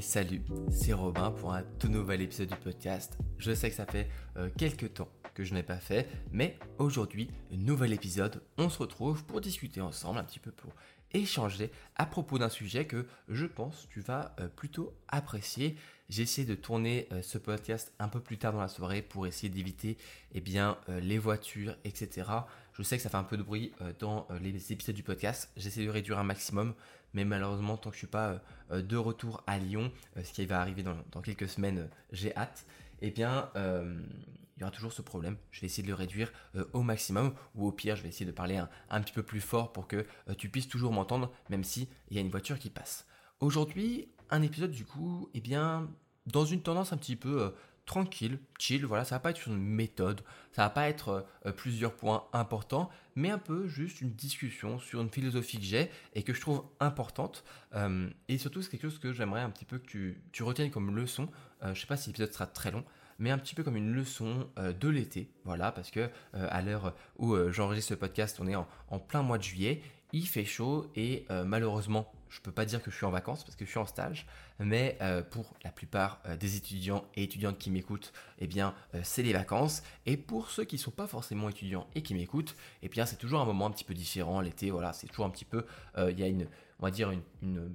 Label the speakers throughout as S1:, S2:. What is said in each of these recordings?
S1: salut, c'est Robin pour un tout nouvel épisode du podcast. Je sais que ça fait euh, quelques temps que je n'ai pas fait, mais aujourd'hui, nouvel épisode, on se retrouve pour discuter ensemble un petit peu pour échanger à propos d'un sujet que je pense tu vas euh, plutôt apprécier. J'ai essayé de tourner euh, ce podcast un peu plus tard dans la soirée pour essayer d'éviter eh bien, les voitures, etc. Je sais que ça fait un peu de bruit dans les épisodes du podcast. J'essaie de réduire un maximum mais malheureusement, tant que je suis pas euh, euh, de retour à Lyon, euh, ce qui va arriver dans, quelques semaines, j'ai hâte, eh bien, il y aura toujours ce problème. Je vais essayer de le réduire au maximum, ou au pire, je vais essayer de parler un, petit peu plus fort pour que tu puisses toujours m'entendre, même s'il y a une voiture qui passe. Aujourd'hui, un épisode du coup, eh bien, dans une tendance un petit peu tranquille, chill, voilà, ça va pas être une méthode, ça va pas être euh, plusieurs points importants, mais un peu juste une discussion sur une philosophie que j'ai et que je trouve importante. Euh, et surtout, c'est quelque chose que j'aimerais un petit peu que tu, retiennes comme leçon. Euh, je sais pas si l'épisode sera très long, mais un petit peu comme une leçon de l'été, voilà, parce que à l'heure où j'enregistre ce podcast, on est en, plein mois de juillet, il fait chaud et malheureusement je peux pas dire que je suis en vacances parce que je suis en stage, mais euh, pour la plupart euh, des étudiants et étudiantes qui m'écoutent, eh bien, euh, c'est les vacances. Et pour ceux qui sont pas forcément étudiants et qui m'écoutent, eh bien, c'est toujours un moment un petit peu différent. L'été, voilà, c'est toujours un petit peu, il y a une, on va dire une,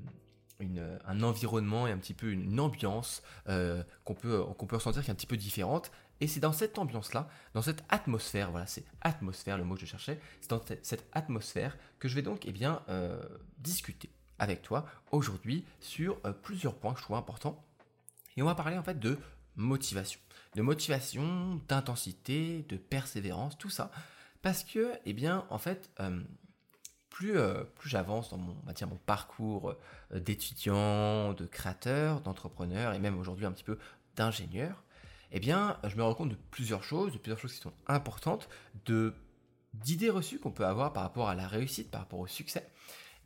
S1: un environnement et un petit peu une, ambiance qu'on peut, qu'on peut ressentir qui est un petit peu différente. Et c'est dans cette ambiance-là, dans cette atmosphère, voilà, c'est atmosphère le mot que je cherchais, c'est dans cette atmosphère que je vais donc eh bien, discuter avec toi aujourd'hui sur euh, plusieurs points que je trouve importants. Et on va parler en fait de motivation. De motivation, d'intensité, de persévérance, tout ça. Parce que, eh bien, en fait, euh, plus, euh, plus j'avance dans mon, mon parcours d'étudiant, de créateur, d'entrepreneur et même aujourd'hui un petit peu d'ingénieur, eh bien, je me rends compte de plusieurs choses, de plusieurs choses qui sont importantes, de d'idées reçues qu'on peut avoir par rapport à la réussite, par rapport au succès.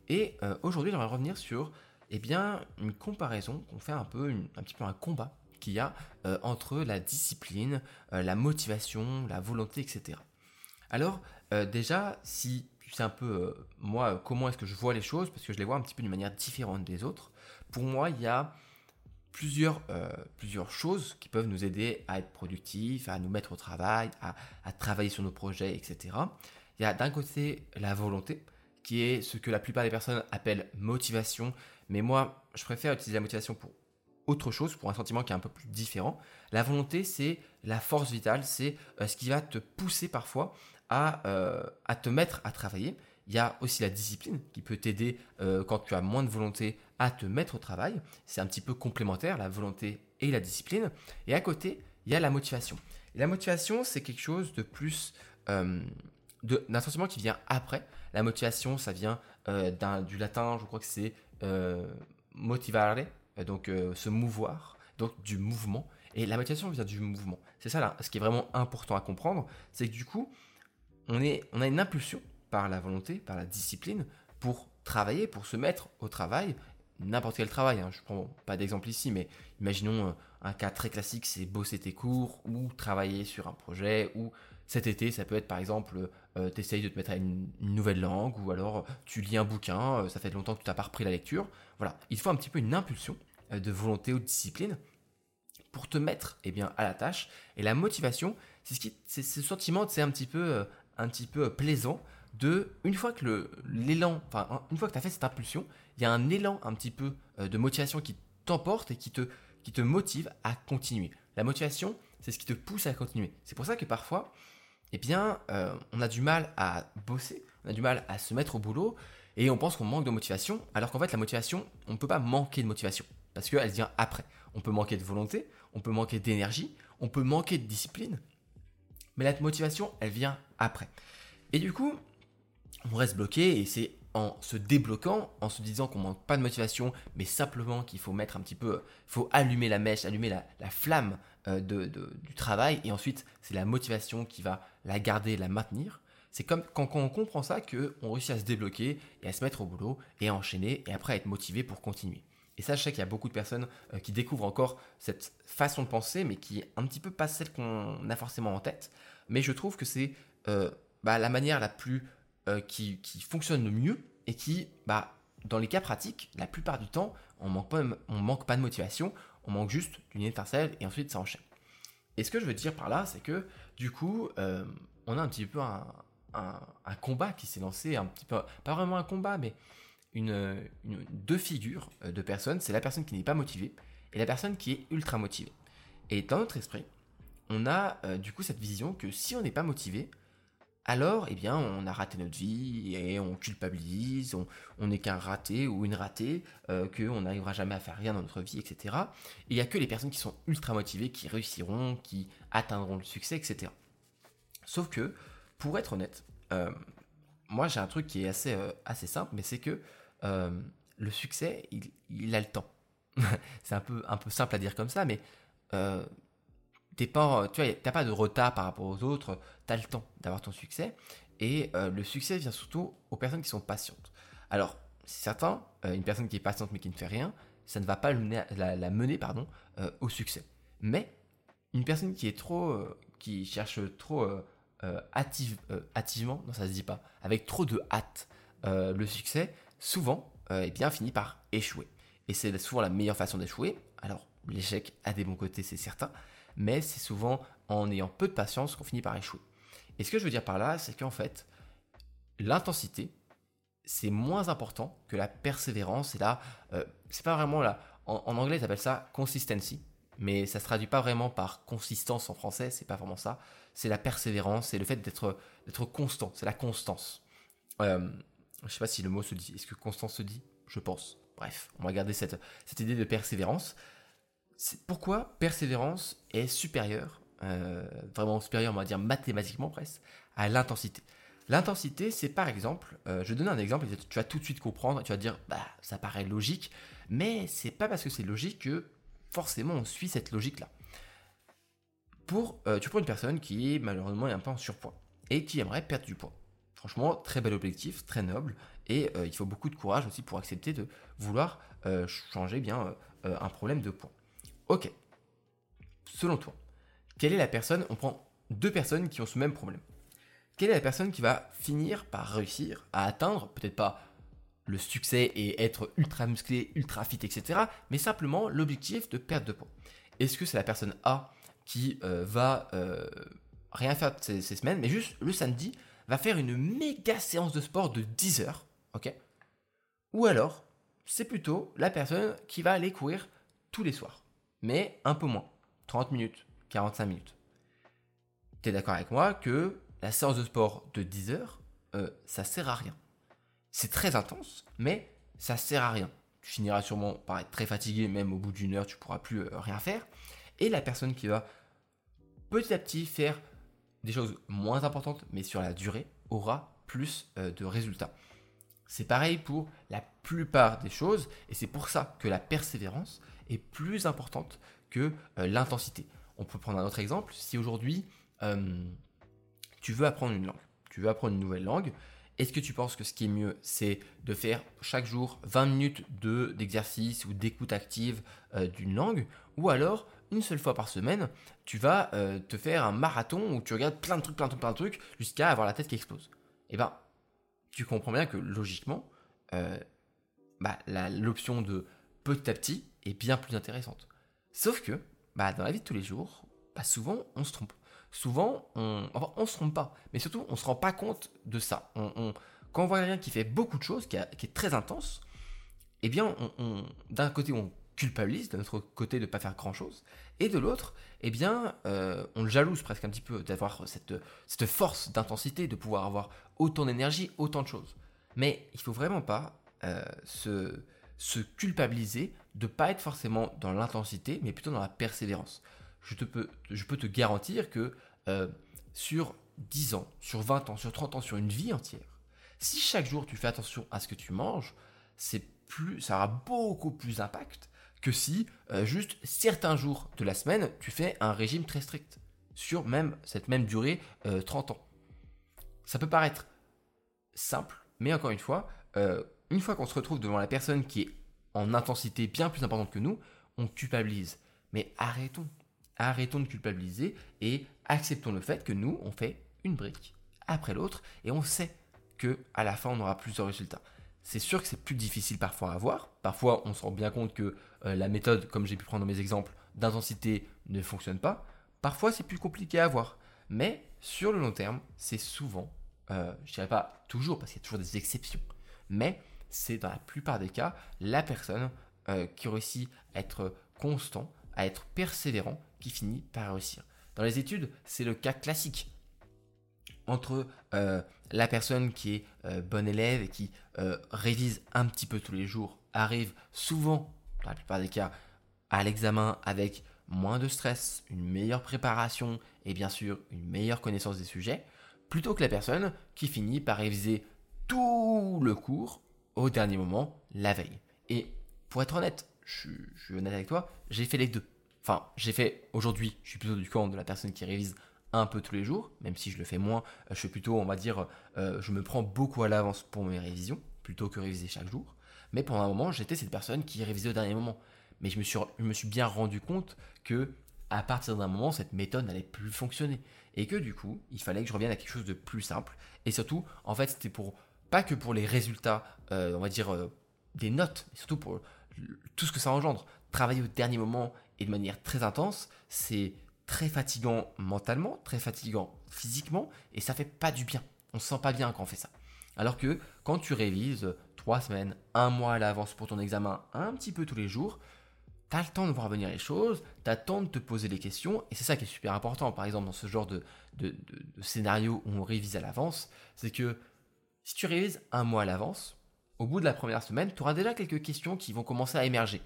S1: Et euh, aujourd'hui, j'aimerais revenir sur eh bien, une comparaison qu'on fait un peu, un petit peu un combat qu'il y a euh, entre la discipline, euh, la motivation, la volonté, etc. Alors, déjà, si tu sais un peu, moi, comment est-ce que je vois les choses, parce que je les vois un petit peu d'une manière différente des autres, pour moi, il y a plusieurs, plusieurs choses qui peuvent nous aider à être productifs, à nous mettre au travail, à, à travailler sur nos projets, etc. Il y a d'un côté la volonté, qui est ce que la plupart des personnes appellent motivation. Mais moi, je préfère utiliser la motivation pour autre chose, pour un sentiment qui est un peu plus différent. La volonté, c'est la force vitale, c'est euh, ce qui va te pousser parfois à, euh, à te mettre à travailler. Il y a aussi la discipline qui peut t'aider euh, quand tu as moins de volonté à te mettre au travail. C'est un petit peu complémentaire, la volonté et la discipline. Et à côté, il y a la motivation. La motivation, c'est quelque chose de plus d'un sentiment qui vient après. La motivation, ça vient euh, du latin, je crois que c'est euh, motivare, euh, donc se mouvoir, donc du mouvement. Et la motivation vient du mouvement. C'est ça là, ce qui est vraiment important à comprendre, c'est que du coup, on, est, on a une impulsion par la volonté, par la discipline, pour travailler, pour se mettre au travail, n'importe quel travail. Hein. Je prends pas d'exemple ici, mais imaginons un cas très classique, c'est bosser tes cours ou travailler sur un projet ou cet été, ça peut être par exemple, euh, tu essayes de te mettre à une, nouvelle langue, ou alors tu lis un bouquin, euh, ça fait longtemps que tu n'as pas repris la lecture. Voilà, il faut un petit peu une impulsion euh, de volonté ou de discipline pour te mettre eh bien, à la tâche. Et la motivation, c'est ce, c'est ce sentiment, c'est un petit peu, un petit peu plaisant de, une fois que l'élan, enfin, une fois que tu as fait cette impulsion, il y a un élan un petit peu de motivation qui t'emporte et qui te, qui te motive à continuer. La motivation, c'est ce qui te pousse à continuer. C'est pour ça que parfois, eh bien, euh, on a du mal à bosser, on a du mal à se mettre au boulot, et on pense qu'on manque de motivation, alors qu'en fait, la motivation, on ne peut pas manquer de motivation, parce qu'elle vient après. On peut manquer de volonté, on peut manquer d'énergie, on peut manquer de discipline, mais la motivation, elle vient après. Et du coup, on reste bloqué, et c'est en se débloquant, en se disant qu'on manque pas de motivation, mais simplement qu'il faut mettre un petit peu, faut allumer la mèche, allumer la, flamme euh, de, du travail, et ensuite c'est la motivation qui va la garder, la maintenir. C'est comme quand, on comprend ça qu'on réussit à se débloquer et à se mettre au boulot et à enchaîner et après à être motivé pour continuer. Et ça, je sais qu'il y a beaucoup de personnes euh, qui découvrent encore cette façon de penser, mais qui est un petit peu pas celle qu'on a forcément en tête. Mais je trouve que c'est euh, bah, la manière la plus euh, qui, fonctionne le mieux et qui bah, dans les cas pratiques, la plupart du temps, on manque pas, on manque pas de motivation, on manque juste d'une étincelle et ensuite ça enchaîne. Et ce que je veux dire par là, c'est que du coup, euh, on a un petit peu un, combat qui s'est lancé, un petit peu, pas vraiment un combat, mais une, deux figures de personnes. C'est la personne qui n'est pas motivée et la personne qui est ultra motivée. Et dans notre esprit, on a euh, du coup cette vision que si on n'est pas motivé, alors eh bien on a raté notre vie et on culpabilise, on n'est qu'un raté ou une ratée, euh, qu'on n'arrivera jamais à faire rien dans notre vie, etc. Et il n'y a que les personnes qui sont ultra motivées qui réussiront, qui atteindront le succès, etc. Sauf que, pour être honnête, euh, moi j'ai un truc qui est assez, assez simple, mais c'est que le succès, il, a le temps. c'est un peu, un peu simple à dire comme ça, mais pas, tu vois, t'as pas de retard par rapport aux autres, tu as le temps d'avoir ton succès. Et euh, le succès vient surtout aux personnes qui sont patientes. Alors, c'est certain, euh, une personne qui est patiente mais qui ne fait rien, ça ne va pas la, mener pardon, euh, au succès. Mais une personne qui est trop, qui cherche trop active, activement, non ça se dit pas, avec trop de hâte, le succès, souvent, eh bien, finit par échouer. Et c'est souvent la meilleure façon d'échouer. Alors, l'échec a des bons côtés, c'est certain, mais c'est souvent en ayant peu de patience qu'on finit par échouer. Et ce que je veux dire par là, c'est qu'en fait, l'intensité, c'est moins important que la persévérance. Et là, euh, c'est pas vraiment là. En, anglais, ils appellent ça consistency, mais ça se traduit pas vraiment par consistance en français. C'est pas vraiment ça. C'est la persévérance, c'est le fait d'être constant. C'est la constance. Euh, je sais pas si le mot se dit. Est-ce que constance se dit? Je pense. Bref, on va garder cette, cette idée de persévérance pourquoi persévérance est supérieure, euh, vraiment supérieure, on va dire mathématiquement presque, à l'intensité. L'intensité, c'est par exemple, euh, je vais donner un exemple, tu vas tout de suite comprendre, tu vas dire, bah, ça paraît logique, mais c'est pas parce que c'est logique que forcément on suit cette logique-là. Pour, euh, tu prends une personne qui est malheureusement un peu en surpoids et qui aimerait perdre du poids. Franchement, très bel objectif, très noble, et il faut beaucoup de courage aussi pour accepter de vouloir changer bien un problème de poids. Ok. Selon toi, quelle est la personne On prend deux personnes qui ont ce même problème. Quelle est la personne qui va finir par réussir à atteindre, peut-être pas le succès et être ultra musclé, ultra fit, etc., mais simplement l'objectif de perte de poids? Est-ce que c'est la personne A qui euh, va euh, rien faire ces, ces, semaines, mais juste le samedi va faire une méga séance de sport de 10 heures, ok? Ou alors, c'est plutôt la personne qui va aller courir tous les soirs mais un peu moins. 30 minutes, 45 minutes. Tu es d'accord avec moi que la séance de sport de 10 heures, euh, ça sert à rien. C'est très intense, mais ça sert à rien. Tu finiras sûrement par être très fatigué, même au bout d'une heure, tu pourras plus euh, rien faire. Et la personne qui va petit à petit faire des choses moins importantes, mais sur la durée, aura plus euh, de résultats. C'est pareil pour la plupart des choses, et c'est pour ça que la persévérance, est plus importante que euh, l'intensité. On peut prendre un autre exemple. Si aujourd'hui, euh, tu veux apprendre une langue, tu veux apprendre une nouvelle langue, est-ce que tu penses que ce qui est mieux, c'est de faire chaque jour 20 minutes d'exercice ou d'écoute active euh, d'une langue? Ou alors, une seule fois par semaine, tu vas te faire un marathon où tu regardes plein de trucs, plein de trucs, plein de trucs, jusqu'à avoir la tête qui explose? Eh bien, tu comprends bien que logiquement, bah, l'option de petit à petit, est bien plus intéressante. Sauf que, bah, dans la vie de tous les jours, bah, souvent on se trompe. Souvent, on, enfin, on se trompe pas, mais surtout on se rend pas compte de ça. Quand on voit quelqu'un qui fait beaucoup de choses, qui, est très intense, eh bien, d'un côté on culpabilise, d'un autre côté de ne pas faire grand chose, et de l'autre, eh bien, euh, on le jalouse presque un petit peu d'avoir cette, cette force d'intensité, de pouvoir avoir autant d'énergie, autant de choses. Mais il faut vraiment pas euh, se culpabiliser de ne pas être forcément dans l'intensité, mais plutôt dans la persévérance. Je, peux, te garantir que euh, sur 10 ans, sur 20 ans, sur 30 ans, sur une vie entière, si chaque jour tu fais attention à ce que tu manges, c'est plus, ça aura beaucoup plus d'impact que si euh, juste certains jours de la semaine, tu fais un régime très strict sur même cette même durée 30 euh, ans. Ça peut paraître simple, mais encore une fois, une fois qu'on se retrouve devant la personne qui est en intensité bien plus importante que nous, on culpabilise. Mais arrêtons. Arrêtons de culpabiliser et acceptons le fait que nous, on fait une brique après l'autre et on sait que à la fin, on aura plusieurs résultats. c'est sûr que c'est plus difficile parfois à avoir. Parfois, on se rend bien compte que euh, la méthode, comme j'ai pu prendre dans mes exemples, d'intensité ne fonctionne pas. Parfois, c'est plus compliqué à avoir. Mais sur le long terme, c'est souvent, euh, je dirais pas toujours, parce qu'il y a toujours des exceptions, mais c'est dans la plupart des cas la personne euh, qui réussit à être constant, à être persévérant, qui finit par réussir. Dans les études, c'est le cas classique entre euh, la personne qui est euh, bonne élève et qui révise un petit peu tous les jours, arrive souvent, dans la plupart des cas, à l'examen avec moins de stress, une meilleure préparation et bien sûr une meilleure connaissance des sujets, plutôt que la personne qui finit par réviser tout le cours au dernier moment, la veille. Et pour être honnête, je, suis honnête avec toi, j'ai fait les deux. Enfin, j'ai fait aujourd'hui, je suis plutôt du camp de la personne qui révise un peu tous les jours, même si je le fais moins, je suis plutôt, on va dire, euh, je me prends beaucoup à l'avance pour mes révisions, plutôt que réviser chaque jour. Mais pendant un moment, j'étais cette personne qui révisait au dernier moment. Mais je me suis, je me suis bien rendu compte que à partir d'un moment, cette méthode n'allait plus fonctionner. Et que du coup, il fallait que je revienne à quelque chose de plus simple. Et surtout, en fait, c'était pour pas que pour les résultats, euh, on va dire, euh, des notes, mais surtout pour tout ce que ça engendre. Travailler au dernier moment et de manière très intense, c'est très fatigant mentalement, très fatigant physiquement, et ça fait pas du bien. On se sent pas bien quand on fait ça. Alors que quand tu révises trois semaines, un mois à l'avance pour ton examen, un petit peu tous les jours, tu as le temps de voir venir les choses, tu as le temps de te poser les questions, et c'est ça qui est super important, par exemple, dans ce genre de, de scénario où on révise à l'avance, c'est que si tu révises un mois à l'avance, au bout de la première semaine, tu auras déjà quelques questions qui vont commencer à émerger.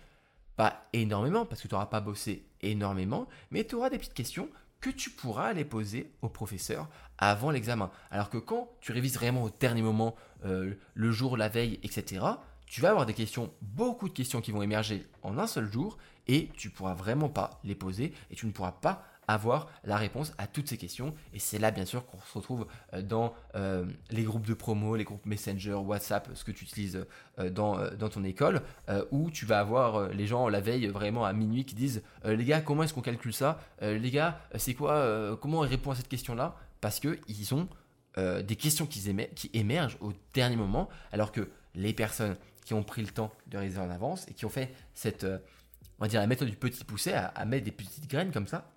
S1: Pas énormément, parce que tu n'auras pas bossé énormément, mais tu auras des petites questions que tu pourras aller poser au professeur avant l'examen. Alors que quand tu révises vraiment au dernier moment, euh, le jour, la veille, etc., tu vas avoir des questions, beaucoup de questions qui vont émerger en un seul jour, et tu pourras vraiment pas les poser, et tu ne pourras pas avoir la réponse à toutes ces questions. Et c'est là, bien sûr, qu'on se retrouve euh, dans euh, les groupes de promo, les groupes Messenger, WhatsApp, ce que tu utilises euh, dans, dans ton école, où tu vas avoir les gens la veille vraiment à minuit qui disent Les gars, comment est-ce qu'on calcule ça? Les gars, c'est quoi Comment on répond à cette question-là? Parce qu'ils ont des questions qui, émergent au dernier moment, alors que les personnes qui ont pris le temps de réaliser en avance et qui ont fait cette, on va dire, la méthode du petit poussé à mettre des petites graines comme ça,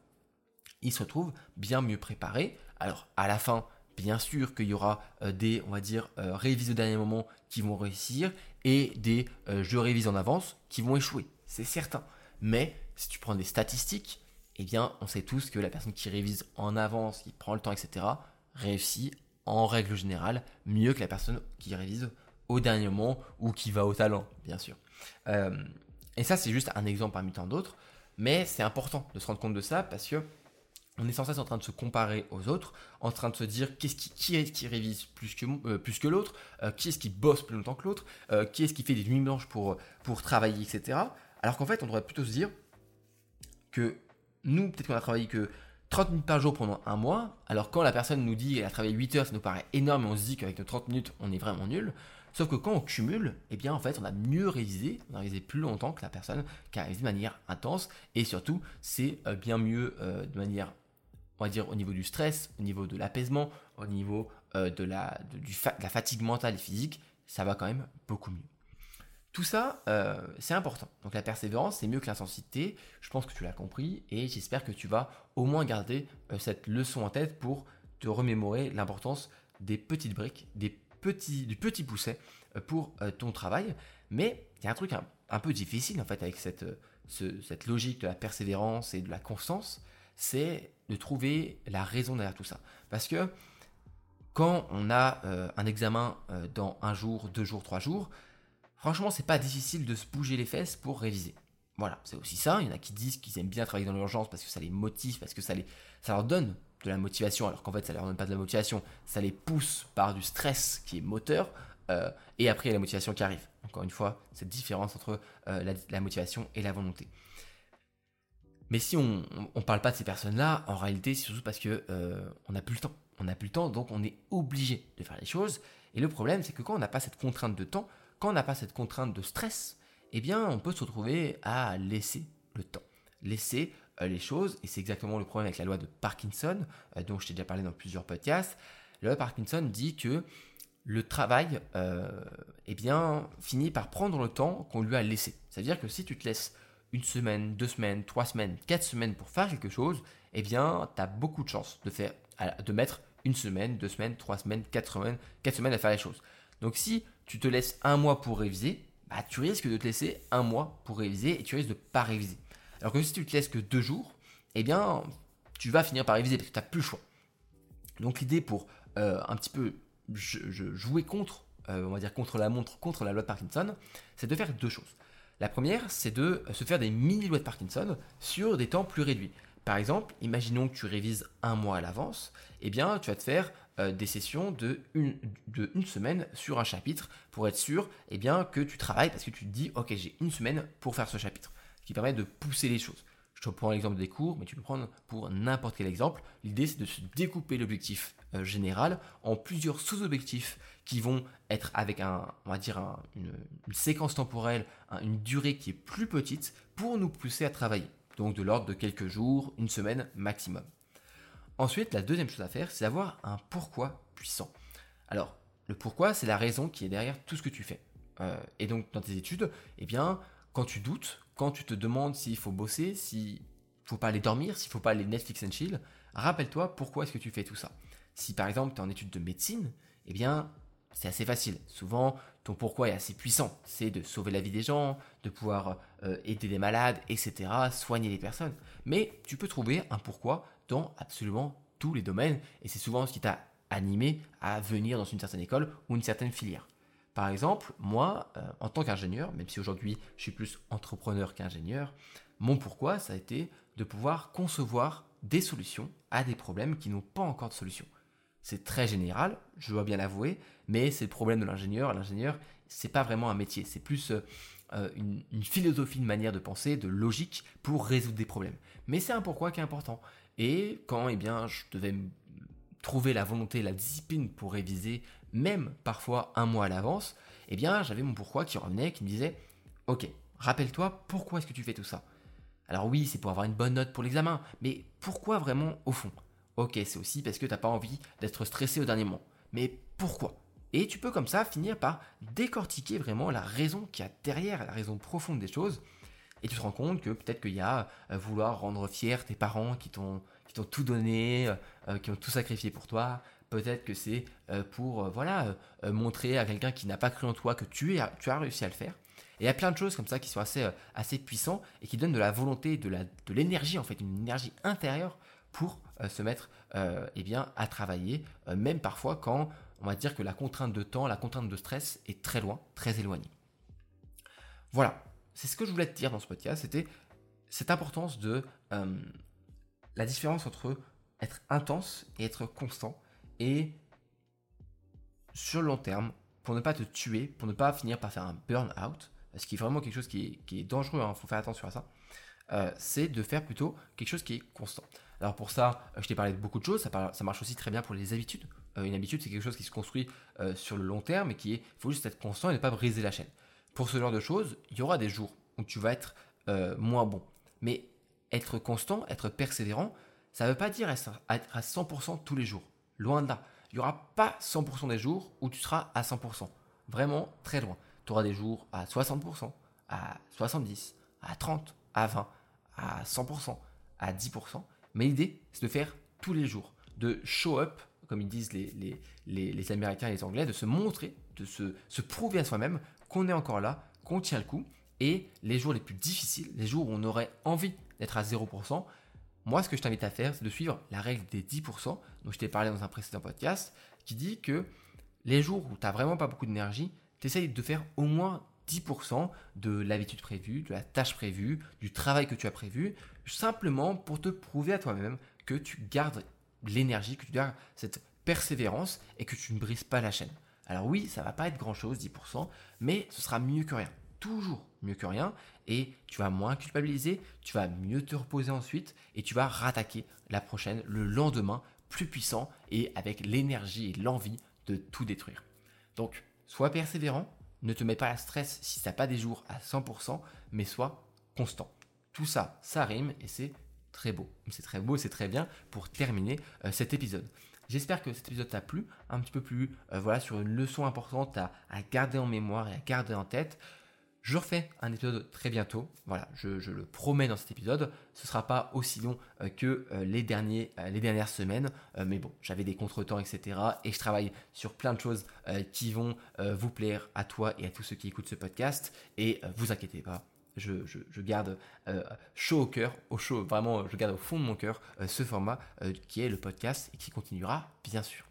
S1: ils se retrouvent bien mieux préparés. Alors à la fin, bien sûr qu'il y aura euh, des, on va dire, euh, révises au dernier moment qui vont réussir et des euh, jeux révises en avance qui vont échouer. C'est certain. Mais si tu prends des statistiques, eh bien, on sait tous que la personne qui révise en avance, qui prend le temps, etc., réussit en règle générale mieux que la personne qui révise au dernier moment ou qui va au talent, bien sûr. et ça, c'est juste un exemple parmi tant d'autres. Mais c'est important de se rendre compte de ça parce que on est sans cesse en train de se comparer aux autres, en train de se dire qu'est-ce qui, est-ce qui révise plus que, euh, que l'autre, euh, qui est-ce qui bosse plus longtemps que l'autre, euh, qui est-ce qui fait des nuits blanches pour, pour travailler, etc. Alors qu'en fait, on devrait plutôt se dire que nous, peut-être qu'on a travaillé que 30 minutes par jour pendant un mois, alors quand la personne nous dit qu'elle a travaillé 8 heures, ça nous paraît énorme et on se dit qu'avec nos 30 minutes, on est vraiment nul. Sauf que quand on cumule, eh bien en fait, on a mieux révisé, on a révisé plus longtemps que la personne qui a révisé de manière intense et surtout, c'est bien mieux de manière on va dire au niveau du stress, au niveau de l'apaisement, au niveau euh, de, la, fatigue mentale et physique, ça va quand même beaucoup mieux. Tout ça, euh, c'est important. Donc la persévérance, c'est mieux que l'intensité. Je pense que tu l'as compris et j'espère que tu vas au moins garder euh, cette leçon en tête pour te remémorer l'importance des petites briques, des petits, du petit pousset pour ton travail. Mais il y a un truc un, peu difficile en fait avec cette, cette logique de la persévérance et de la constance, c'est de trouver la raison derrière tout ça. Parce que quand on a euh, un examen euh, dans un jour, deux jours, trois jours, franchement, c'est pas difficile de se bouger les fesses pour réviser. Voilà, c'est aussi ça. Il y en a qui disent qu'ils aiment bien travailler dans l'urgence parce que ça les motive, parce que ça, les, ça leur donne de la motivation, alors qu'en fait, ça leur donne pas de la motivation. Ça les pousse par du stress qui est moteur, euh, et après, il y a la motivation qui arrive. Encore une fois, cette différence entre la motivation et la volonté. Mais si on ne parle pas de ces personnes-là, en réalité, c'est surtout parce que euh, on n'a plus le temps. On n'a plus le temps, donc on est obligé de faire les choses. Et le problème, c'est que quand on n'a pas cette contrainte de temps, quand on n'a pas cette contrainte de stress, eh bien, on peut se retrouver à laisser le temps, laisser euh, les choses. Et c'est exactement le problème avec la loi de Parkinson, euh, dont je t'ai déjà parlé dans plusieurs podcasts. La loi de Parkinson dit que le travail euh, eh bien, finit par prendre le temps qu'on lui a laissé. C'est-à-dire que si tu te laisses une semaine, deux semaines, trois semaines, quatre semaines pour faire quelque chose, eh bien, tu as beaucoup de chances de, faire, de mettre une semaine, deux semaines, trois semaines, quatre semaines, quatre semaines à faire les choses. Donc si tu te laisses un mois pour réviser, bah, tu risques de te laisser un mois pour réviser et tu risques de pas réviser. Alors que si tu te laisses que deux jours, eh bien, tu vas finir par réviser parce que tu n'as plus le choix. Donc l'idée pour euh, un petit peu jouer contre, euh, on va dire contre la montre, contre la loi de Parkinson, c'est de faire deux choses. La première, c'est de se faire des mini-lois de Parkinson sur des temps plus réduits. Par exemple, imaginons que tu révises un mois à l'avance, eh bien, tu vas te faire euh, des sessions de une, semaine sur un chapitre pour être sûr eh bien, que tu travailles parce que tu te dis, ok, j'ai une semaine pour faire ce chapitre, ce qui permet de pousser les choses. Je te prends l'exemple des cours, mais tu peux prendre pour n'importe quel exemple. L'idée, c'est de se découper l'objectif euh, général en plusieurs sous-objectifs qui vont être avec un, on va dire une, séquence temporelle, une durée qui est plus petite pour nous pousser à travailler. Donc de l'ordre de quelques jours, une semaine maximum. Ensuite, la deuxième chose à faire, c'est d'avoir un pourquoi puissant. Alors, le pourquoi, c'est la raison qui est derrière tout ce que tu fais. Euh, et donc, dans tes études, eh bien, quand tu doutes, quand tu te demandes s'il faut bosser, s'il faut pas aller dormir, s'il faut pas aller Netflix and chill, rappelle-toi pourquoi est-ce que tu fais tout ça. Si par exemple tu es en études de médecine, eh bien c'est assez facile. Souvent, ton pourquoi est assez puissant. C'est de sauver la vie des gens, de pouvoir euh, aider les malades, etc., soigner les personnes. Mais tu peux trouver un pourquoi dans absolument tous les domaines, et c'est souvent ce qui t'a animé à venir dans une certaine école ou une certaine filière. Par exemple, moi, euh, en tant qu'ingénieur, même si aujourd'hui je suis plus entrepreneur qu'ingénieur, mon pourquoi, ça a été de pouvoir concevoir des solutions à des problèmes qui n'ont pas encore de solution. C'est très général, je dois bien l'avouer, mais c'est le problème de l'ingénieur. L'ingénieur, c'est pas vraiment un métier, c'est plus euh, une, philosophie, une manière de penser, de logique pour résoudre des problèmes. Mais c'est un pourquoi qui est important. Et quand eh bien, je devais trouver la volonté, la discipline pour réviser, même parfois un mois à l'avance, eh bien j'avais mon pourquoi qui revenait, qui me disait Ok, rappelle-toi pourquoi est-ce que tu fais tout ça? Alors oui, c'est pour avoir une bonne note pour l'examen, mais pourquoi vraiment au fond? Ok, c'est aussi parce que tu n'as pas envie d'être stressé au dernier moment. Mais pourquoi? Et tu peux comme ça finir par décortiquer vraiment la raison qu'il y a derrière, la raison profonde des choses. Et tu te rends compte que peut-être qu'il y a euh, vouloir rendre fier tes parents qui t'ont tout donné, euh, euh, qui ont tout sacrifié pour toi, Peut-être que c'est pour voilà, montrer à quelqu'un qui n'a pas cru en toi que tu, as, tu as réussi à le faire. Et il y a plein de choses comme ça qui sont assez, assez puissants et qui donnent de la volonté, de l'énergie de en fait, une énergie intérieure pour se mettre eh bien, à travailler, même parfois quand on va dire que la contrainte de temps, la contrainte de stress est très loin, très éloignée. Voilà, c'est ce que je voulais te dire dans ce podcast, c'était cette importance de la différence entre être intense et être constant et sur le long terme, pour ne pas te tuer, pour ne pas finir par faire un burn-out, ce qui est vraiment quelque chose qui est, dangereux, il hein, faut faire attention à ça, euh, c'est de faire plutôt quelque chose qui est constant. Alors pour ça, euh, je t'ai parlé de beaucoup de choses, ça, marche aussi très bien pour les habitudes. Euh, une habitude, c'est quelque chose qui se construit sur le long terme et qui est, il faut juste être constant et ne pas briser la chaîne. Pour ce genre de choses, il y aura des jours où tu vas être moins bon. Mais être constant, être persévérant, ça ne veut pas dire être à 100% tous les jours. Loin de là. Il n'y aura pas 100% des jours où tu seras à 100%. Vraiment très loin. Tu auras des jours à 60%, à 70%, à 30%, à 20%, à 100%, à 10%. Mais l'idée, c'est de faire tous les jours. De show up, comme ils disent les, les, Américains et les Anglais, de se montrer, de se, se prouver à soi-même qu'on est encore là, qu'on tient le coup. Et les jours les plus difficiles, les jours où on aurait envie d'être à 0%, moi, ce que je t'invite à faire, c'est de suivre la règle des 10%, dont je t'ai parlé dans un précédent podcast, qui dit que les jours où tu n'as vraiment pas beaucoup d'énergie, tu essayes de faire au moins 10% de l'habitude prévue, de la tâche prévue, du travail que tu as prévu, simplement pour te prouver à toi-même que tu gardes l'énergie, que tu gardes cette persévérance et que tu ne brises pas la chaîne. Alors oui, ça va pas être grand-chose, 10%, mais ce sera mieux que rien toujours mieux que rien et tu vas moins culpabiliser, tu vas mieux te reposer ensuite et tu vas rattaquer la prochaine le lendemain plus puissant et avec l'énergie et l'envie de tout détruire. Donc, sois persévérant, ne te mets pas à stress si tu n'as pas des jours à 100%, mais sois constant. Tout ça, ça rime et c'est très beau. C'est très beau, c'est très bien pour terminer euh, cet épisode. J'espère que cet épisode t'a plu, un petit peu plus voilà, sur une leçon importante à garder en mémoire et à garder en tête. Je refais un épisode très bientôt. Voilà, je, le promets dans cet épisode. Ce ne sera pas aussi long euh, que euh, euh, les dernières semaines. mais bon, j'avais des contretemps, etc. Et je travaille sur plein de choses qui vont vous plaire à toi et à tous ceux qui écoutent ce podcast. Et vous inquiétez pas, je, garde chaud au cœur, au chaud, vraiment, je garde au fond de mon cœur ce format qui est le podcast et qui continuera, bien sûr.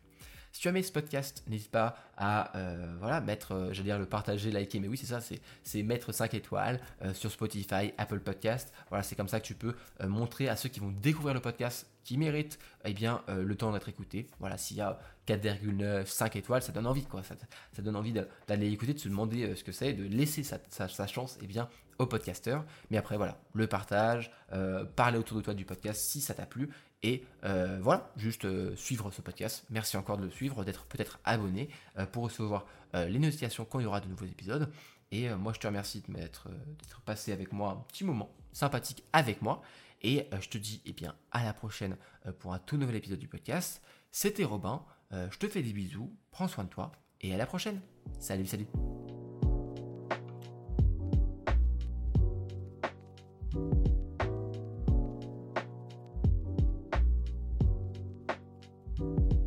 S1: Si tu as aimé ce podcast, n'hésite pas à euh, voilà, mettre, euh, j'allais dire le partager, liker, mais oui, c'est ça, c'est mettre 5 étoiles euh, sur Spotify, Apple Podcast. Voilà, c'est comme ça que tu peux montrer à ceux qui vont découvrir le podcast qui méritent eh bien, le temps d'être écouté. Voilà, s'il y a 4,9, 5 étoiles, ça donne envie, quoi. Ça, donne envie d'aller écouter, de se demander ce que c'est, de laisser sa, chance eh bien, aux podcasteurs. Mais après, voilà, le partage, parler autour de toi du podcast si ça t'a plu. Et euh, voilà, juste euh, suivre ce podcast. Merci encore de le suivre, d'être peut-être abonné euh, pour recevoir les notifications quand il y aura de nouveaux épisodes. Et moi, je te remercie de m'être d'être passé avec moi un petit moment sympathique avec moi. Et je te dis eh bien, à la prochaine pour un tout nouvel épisode du podcast. C'était Robin. je te fais des bisous. Prends soin de toi. Et à la prochaine. Salut, salut.